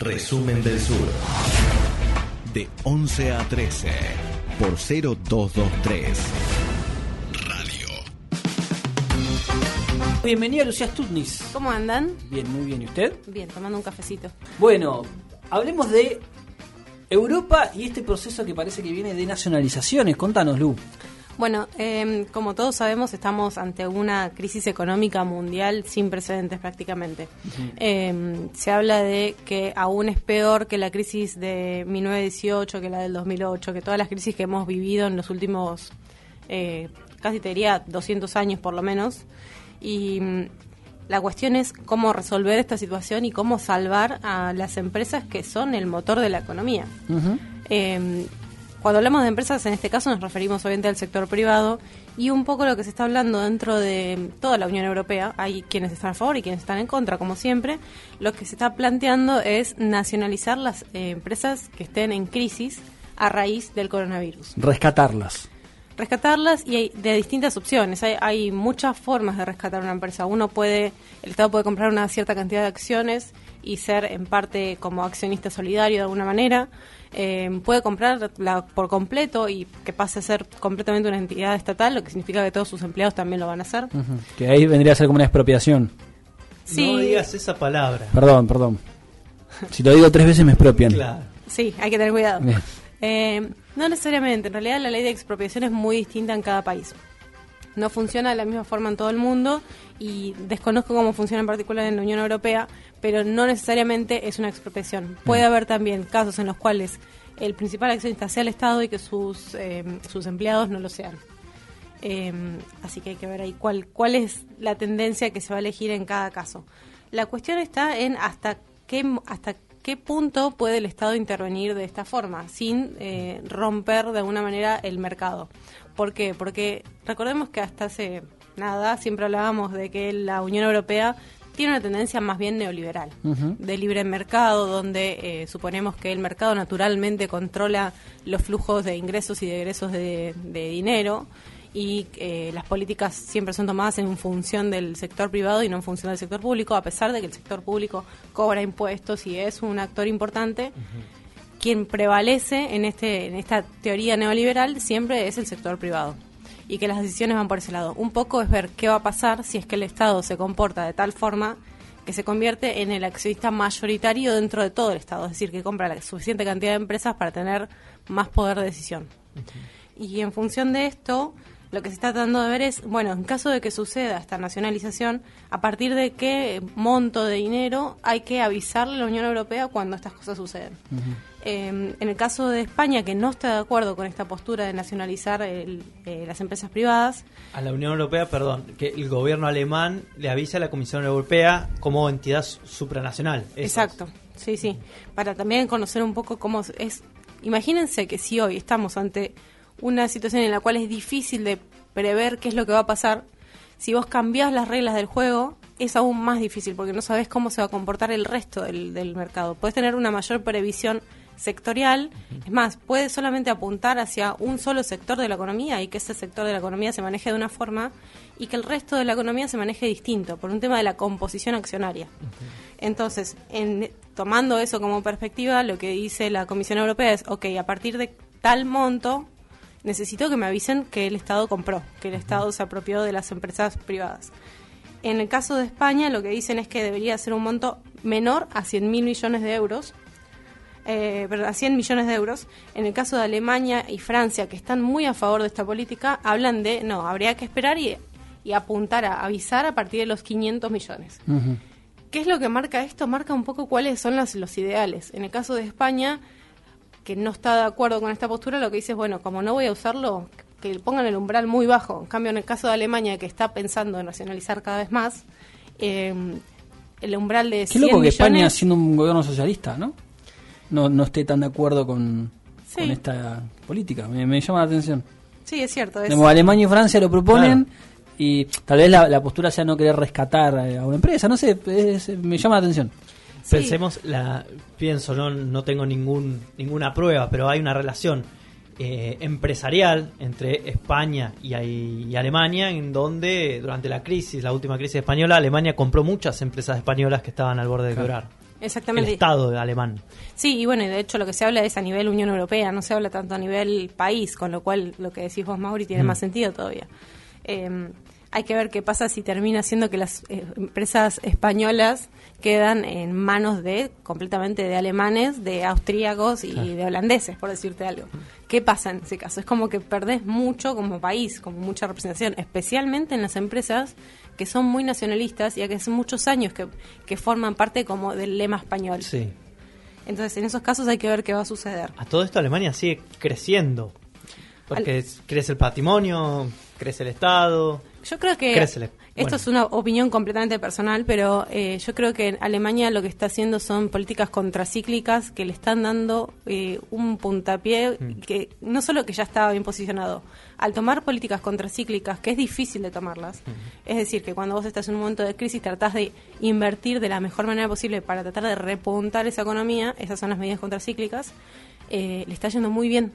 Resumen del Sur. De 11 a 13 por 0223. Radio. Bienvenida Lucía Stutnis. ¿Cómo andan? Bien, muy bien. ¿Y usted? Bien, tomando un cafecito. Bueno, hablemos de Europa y este proceso que parece que viene de nacionalizaciones. Contanos, Lu. Bueno, eh, como todos sabemos, estamos ante una crisis económica mundial sin precedentes prácticamente. Eh, se habla de que aún es peor que la crisis de 1918, que la del 2008, que todas las crisis que hemos vivido en los últimos, eh, casi te diría, 200 años por lo menos. Y mm, la cuestión es cómo resolver esta situación y cómo salvar a las empresas que son el motor de la economía. Eh, cuando hablamos de empresas, en este caso nos referimos obviamente al sector privado y un poco lo que se está hablando dentro de toda la Unión Europea, hay quienes están a favor y quienes están en contra, como siempre, lo que se está planteando es nacionalizar las eh, empresas que estén en crisis a raíz del coronavirus. Rescatarlas. Rescatarlas y hay de distintas opciones. Hay, hay muchas formas de rescatar una empresa. Uno puede, el Estado puede comprar una cierta cantidad de acciones y ser en parte como accionista solidario de alguna manera. Eh, puede comprarla por completo y que pase a ser completamente una entidad estatal, lo que significa que todos sus empleados también lo van a hacer. Que ahí vendría a ser como una expropiación. Sí. No digas esa palabra. Perdón, perdón. Si lo digo tres veces me expropian. Claro. Sí, hay que tener cuidado. Eh, no necesariamente, en realidad la ley de expropiación es muy distinta en cada país. No funciona de la misma forma en todo el mundo y desconozco cómo funciona en particular en la Unión Europea, pero no necesariamente es una expropiación. Puede haber también casos en los cuales el principal accionista sea el Estado y que sus, eh, sus empleados no lo sean. Eh, así que hay que ver ahí cuál, cuál es la tendencia que se va a elegir en cada caso. La cuestión está en hasta qué, hasta qué punto puede el Estado intervenir de esta forma, sin eh, romper de alguna manera el mercado. ¿Por qué? Porque recordemos que hasta hace nada siempre hablábamos de que la Unión Europea tiene una tendencia más bien neoliberal, de libre mercado, donde eh, suponemos que el mercado naturalmente controla los flujos de ingresos y de egresos de, de dinero y eh, las políticas siempre son tomadas en función del sector privado y no en función del sector público, a pesar de que el sector público cobra impuestos y es un actor importante. Quien prevalece en, este, en esta teoría neoliberal siempre es el sector privado y que las decisiones van por ese lado. Un poco es ver qué va a pasar si es que el Estado se comporta de tal forma que se convierte en el accionista mayoritario dentro de todo el Estado, es decir, que compra la suficiente cantidad de empresas para tener más poder de decisión. Y en función de esto, lo que se está tratando de ver es, bueno, en caso de que suceda esta nacionalización, a partir de qué monto de dinero hay que avisarle a la Unión Europea cuando estas cosas suceden. Eh, en el caso de España, que no está de acuerdo con esta postura de nacionalizar el- eh, las empresas privadas, A la Unión Europea, perdón, que el gobierno alemán le avisa a la Comisión Europea como entidad su- supranacional. Exacto, sí, sí. Para también conocer un poco cómo es. Imagínense que si hoy estamos ante una situación en la cual es difícil de prever qué es lo que va a pasar, si vos cambiás las reglas del juego, es aún más difícil porque no sabés cómo se va a comportar el resto del, del mercado. Puedes tener una mayor previsión sectorial, es más, puedes solamente apuntar hacia un solo sector de la economía y que ese sector de la economía se maneje de una forma y que el resto de la economía se maneje distinto, por un tema de la composición accionaria. Entonces, en, tomando eso como perspectiva, lo que dice la Comisión Europea es, ok, a partir de tal monto, necesito que me avisen que el Estado compró, que el Estado se apropió de las empresas privadas. En el caso de España, lo que dicen es que debería ser un monto menor a 100 mil millones de euros, eh, a 100 millones de euros. En el caso de Alemania y Francia, que están muy a favor de esta política, hablan de, no, habría que esperar y, y apuntar a avisar a partir de los 500 millones. ¿Qué es lo que marca esto? Marca un poco cuáles son los, los ideales. En el caso de España, que no está de acuerdo con esta postura, lo que dice es, bueno, como no voy a usarlo, que pongan el umbral muy bajo. En cambio, en el caso de Alemania, que está pensando en nacionalizar cada vez más, eh, el umbral de Qué 100 loco que millones... España, siendo un gobierno socialista, ¿no? No, no esté tan de acuerdo con, Sí. con esta política. Me, me llama la atención. Sí, es cierto. Es, Digamos, Alemania y Francia lo proponen y tal vez la, la postura sea no querer rescatar eh, a una empresa. No sé, es- me llama la atención. Sí. Pensemos, la, pienso, no, no tengo ningún, ninguna prueba, pero hay una relación eh, empresarial entre España y, y Alemania, en donde durante la crisis, la última crisis española, Alemania compró muchas empresas españolas que estaban al borde de Claro. quebrar. Exactamente. el Estado alemán. Sí, y bueno, y de hecho lo que se habla es a nivel Unión Europea, no se habla tanto a nivel país, con lo cual lo que decís vos, Mauri, tiene Mm. más sentido todavía. Eh, hay que ver qué pasa si termina siendo que las eh, empresas españolas quedan en manos de completamente de alemanes, de austríacos y de holandeses, por decirte algo. ¿Qué pasa en ese caso? Es como que perdés mucho como país, como mucha representación, especialmente en las empresas que son muy nacionalistas y que hace muchos años que, que forman parte como del lema español. Sí. Entonces, en esos casos hay que ver qué va a suceder. A todo esto Alemania sigue creciendo. Porque es- crece el patrimonio, crece el Estado. Yo creo que esto Bueno. es una opinión completamente personal, pero eh, yo creo que en Alemania lo que está haciendo son políticas contracíclicas que le están dando eh, un puntapié Mm. que no solo que ya estaba bien posicionado, al tomar políticas contracíclicas, que es difícil de tomarlas, es decir, que cuando vos estás en un momento de crisis tratás de invertir de la mejor manera posible para tratar de repuntar esa economía, esas son las medidas contracíclicas, eh, le está yendo muy bien.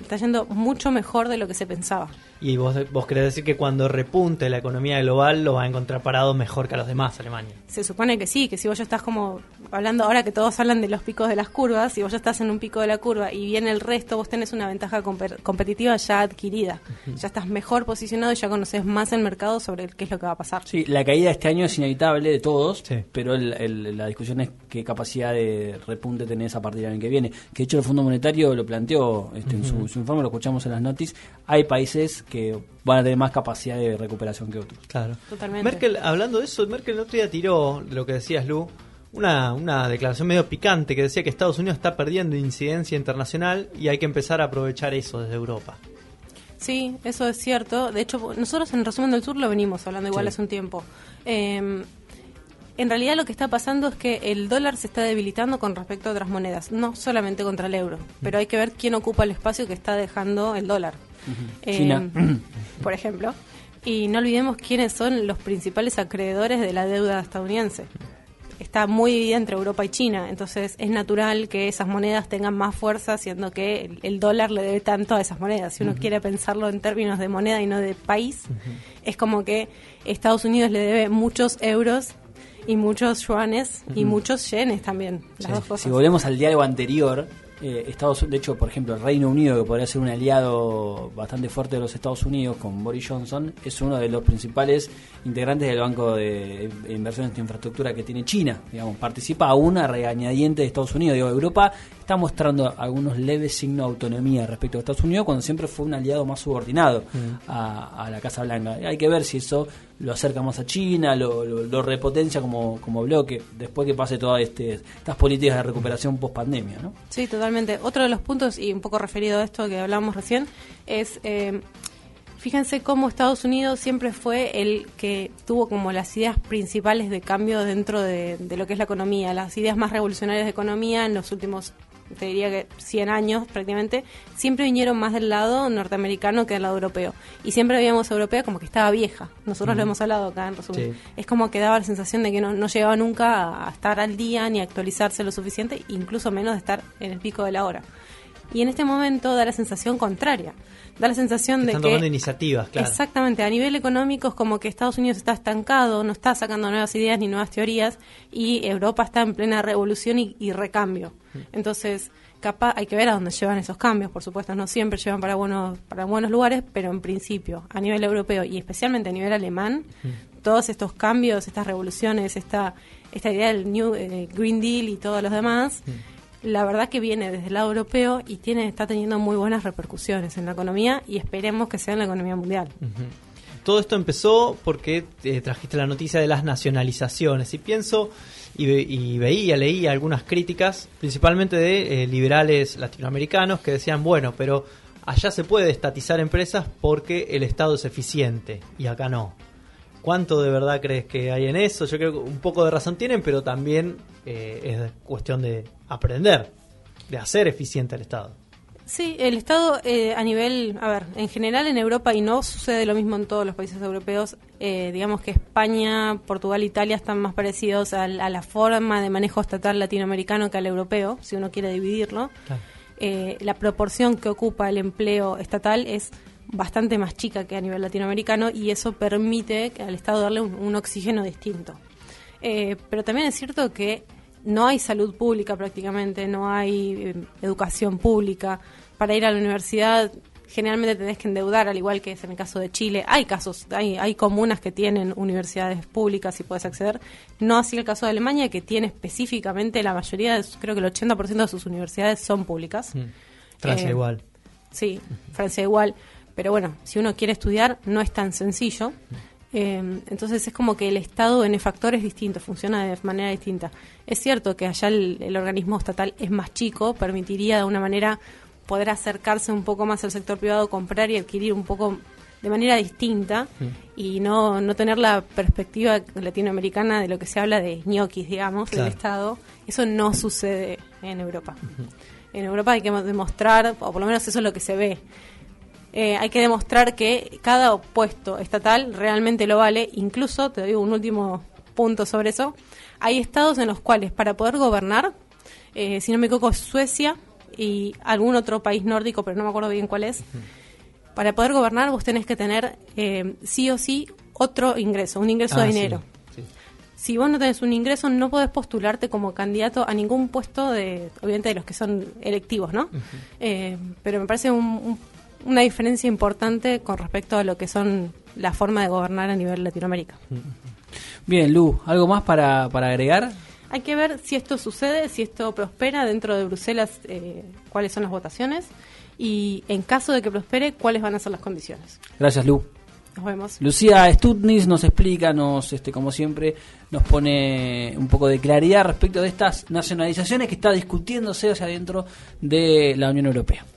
Está yendo mucho mejor de lo que se pensaba. Y vos, vos querés decir que cuando repunte la economía global lo va a encontrar parado mejor que a los demás, Alemania. Se supone que sí, que si vos ya estás como hablando ahora que todos hablan de los picos de las curvas, si vos ya estás en un pico de la curva y viene el resto, vos tenés una ventaja compe- competitiva ya adquirida. Ya estás mejor posicionado y ya conoces más el mercado sobre qué es lo que va a pasar. Sí, la caída de este año es inevitable de todos, Sí. pero el- el- la discusión es qué capacidad de repunte tenés a partir del año que viene. Que de hecho el Fondo Monetario lo planteó este, en su, su informe, lo escuchamos en las noticias. Hay países que van a tener más capacidad de recuperación que otros. Claro. Totalmente. Merkel, hablando de eso, Merkel el otro día tiró lo que decías, Lu, una, una declaración medio picante que decía que Estados Unidos está perdiendo incidencia internacional y hay que empezar a aprovechar eso desde Europa. Sí, eso es cierto. De hecho, nosotros en Resumen del Sur lo venimos hablando igual Sí. hace un tiempo. Eh, en realidad lo que está pasando es que el dólar se está debilitando con respecto a otras monedas, no solamente contra el euro, pero hay que ver quién ocupa el espacio que está dejando el dólar. Eh, China. por ejemplo. Y no olvidemos quiénes son los principales acreedores de la deuda estadounidense. Está muy dividida entre Europa y China, entonces es natural que esas monedas tengan más fuerza, siendo que el, el dólar le debe tanto a esas monedas. Si uno quiere pensarlo en términos de moneda y no de país, es como que Estados Unidos le debe muchos euros y muchos yuanes y muchos yenes también. Las dos cosas. Si volvemos al diálogo anterior, eh, Estados de hecho, por ejemplo, el Reino Unido, que podría ser un aliado bastante fuerte de los Estados Unidos con Boris Johnson, es uno de los principales integrantes del Banco de Inversiones de Infraestructura que tiene China. Digamos, participa aún a regañadiente de Estados Unidos. Digo, Europa está mostrando algunos leves signos de autonomía respecto a Estados Unidos cuando siempre fue un aliado más subordinado a, a la Casa Blanca. Hay que ver si eso lo acerca más a China, lo, lo- lo repotencia como, bloque, después que pase todas este, estas políticas de recuperación post pandemia, ¿no? Sí, totalmente. Otro de los puntos, y un poco referido a esto que hablábamos recién, es, eh, fíjense cómo Estados Unidos siempre fue el que tuvo como las ideas principales de cambio dentro de, de lo que es la economía, las ideas más revolucionarias de economía en los últimos, te diría que 100 años prácticamente, siempre vinieron más del lado norteamericano que del lado europeo. Y siempre veíamos a Europea como que estaba vieja. Nosotros lo hemos hablado acá en resumen. Sí. Es como que daba la sensación de que no, no llegaba nunca a estar al día ni a actualizarse lo suficiente, incluso menos de estar en el pico de la hora. Y en este momento da la sensación contraria. Da la sensación de Están que... tomando iniciativas, claro. Exactamente, a nivel económico es como que Estados Unidos está estancado, no está sacando nuevas ideas ni nuevas teorías y Europa está en plena revolución y, y recambio. Entonces, capaz hay que ver a dónde llevan esos cambios, por supuesto, no siempre llevan para buenos para buenos lugares, pero en principio, a nivel europeo y especialmente a nivel alemán, todos estos cambios, estas revoluciones, esta esta idea del New eh, Green Deal y todos los demás, la verdad que viene desde el lado europeo y tiene está teniendo muy buenas repercusiones en la economía y esperemos que sea en la economía mundial. Todo esto empezó porque eh, trajiste la noticia de las nacionalizaciones y pienso y, y veía, leía algunas críticas, principalmente de eh, liberales latinoamericanos que decían, bueno, pero allá se puede estatizar empresas porque el Estado es eficiente y acá no. ¿Cuánto de verdad crees que hay en eso? Yo creo que un poco de razón tienen, pero también eh, es cuestión de aprender, de hacer eficiente el Estado. Sí, el Estado eh, a nivel, a ver, en general en Europa y no sucede lo mismo en todos los países europeos, eh, digamos que España, Portugal, Italia están más parecidos al- a, la forma de manejo estatal latinoamericano que al europeo, si uno quiere dividirlo. Claro. Eh, la proporción que ocupa el empleo estatal es bastante más chica que a nivel latinoamericano y eso permite que al Estado darle un, un oxígeno distinto. Eh, pero también es cierto que no hay salud pública prácticamente, no hay eh, educación pública. Para ir a la universidad generalmente tenés que endeudar, al igual que es en el caso de Chile. Hay casos, hay, hay comunas que tienen universidades públicas y puedes acceder. No así el caso de Alemania, que tiene específicamente la mayoría, de, creo que el 80% de sus universidades son públicas. Mm. Francia Eh, igual. Sí, Francia igual. Pero bueno, si uno quiere estudiar, no es tan sencillo. Eh, entonces es como que el Estado benefactor es distinto, funciona de manera distinta. Es cierto que allá el, el organismo estatal es más chico, permitiría de una manera poder acercarse un poco más al sector privado, comprar y adquirir un poco de manera distinta y no, no tener la perspectiva latinoamericana de lo que se habla de ñoquis, digamos, Claro. del Estado. Eso no sucede en Europa. En Europa hay que demostrar, o por lo menos eso es lo que se ve, eh, hay que demostrar que cada puesto estatal realmente lo vale. Incluso, te doy un último punto sobre eso, hay estados en los cuales para poder gobernar, eh, si no me equivoco, Suecia y algún otro país nórdico, pero no me acuerdo bien cuál es, para poder gobernar vos tenés que tener eh, sí o sí otro ingreso, un ingreso Ah, de sí, dinero. sí. Si vos no tenés un ingreso, no podés postularte como candidato a ningún puesto de, obviamente, de los que son electivos, ¿no? Eh, pero me parece un- un- una diferencia importante con respecto a lo que son la forma de gobernar a nivel Latinoamérica. Bien, Lu, ¿algo más para, para agregar? Hay que ver si esto sucede, si esto prospera dentro de Bruselas, eh, cuáles son las votaciones y en caso de que prospere, cuáles van a ser las condiciones. Gracias, Lu. Nos vemos. Lucía Stutnis nos explica, nos, este, como siempre, nos pone un poco de claridad respecto de estas nacionalizaciones que está discutiéndose hacia adentro de la Unión Europea.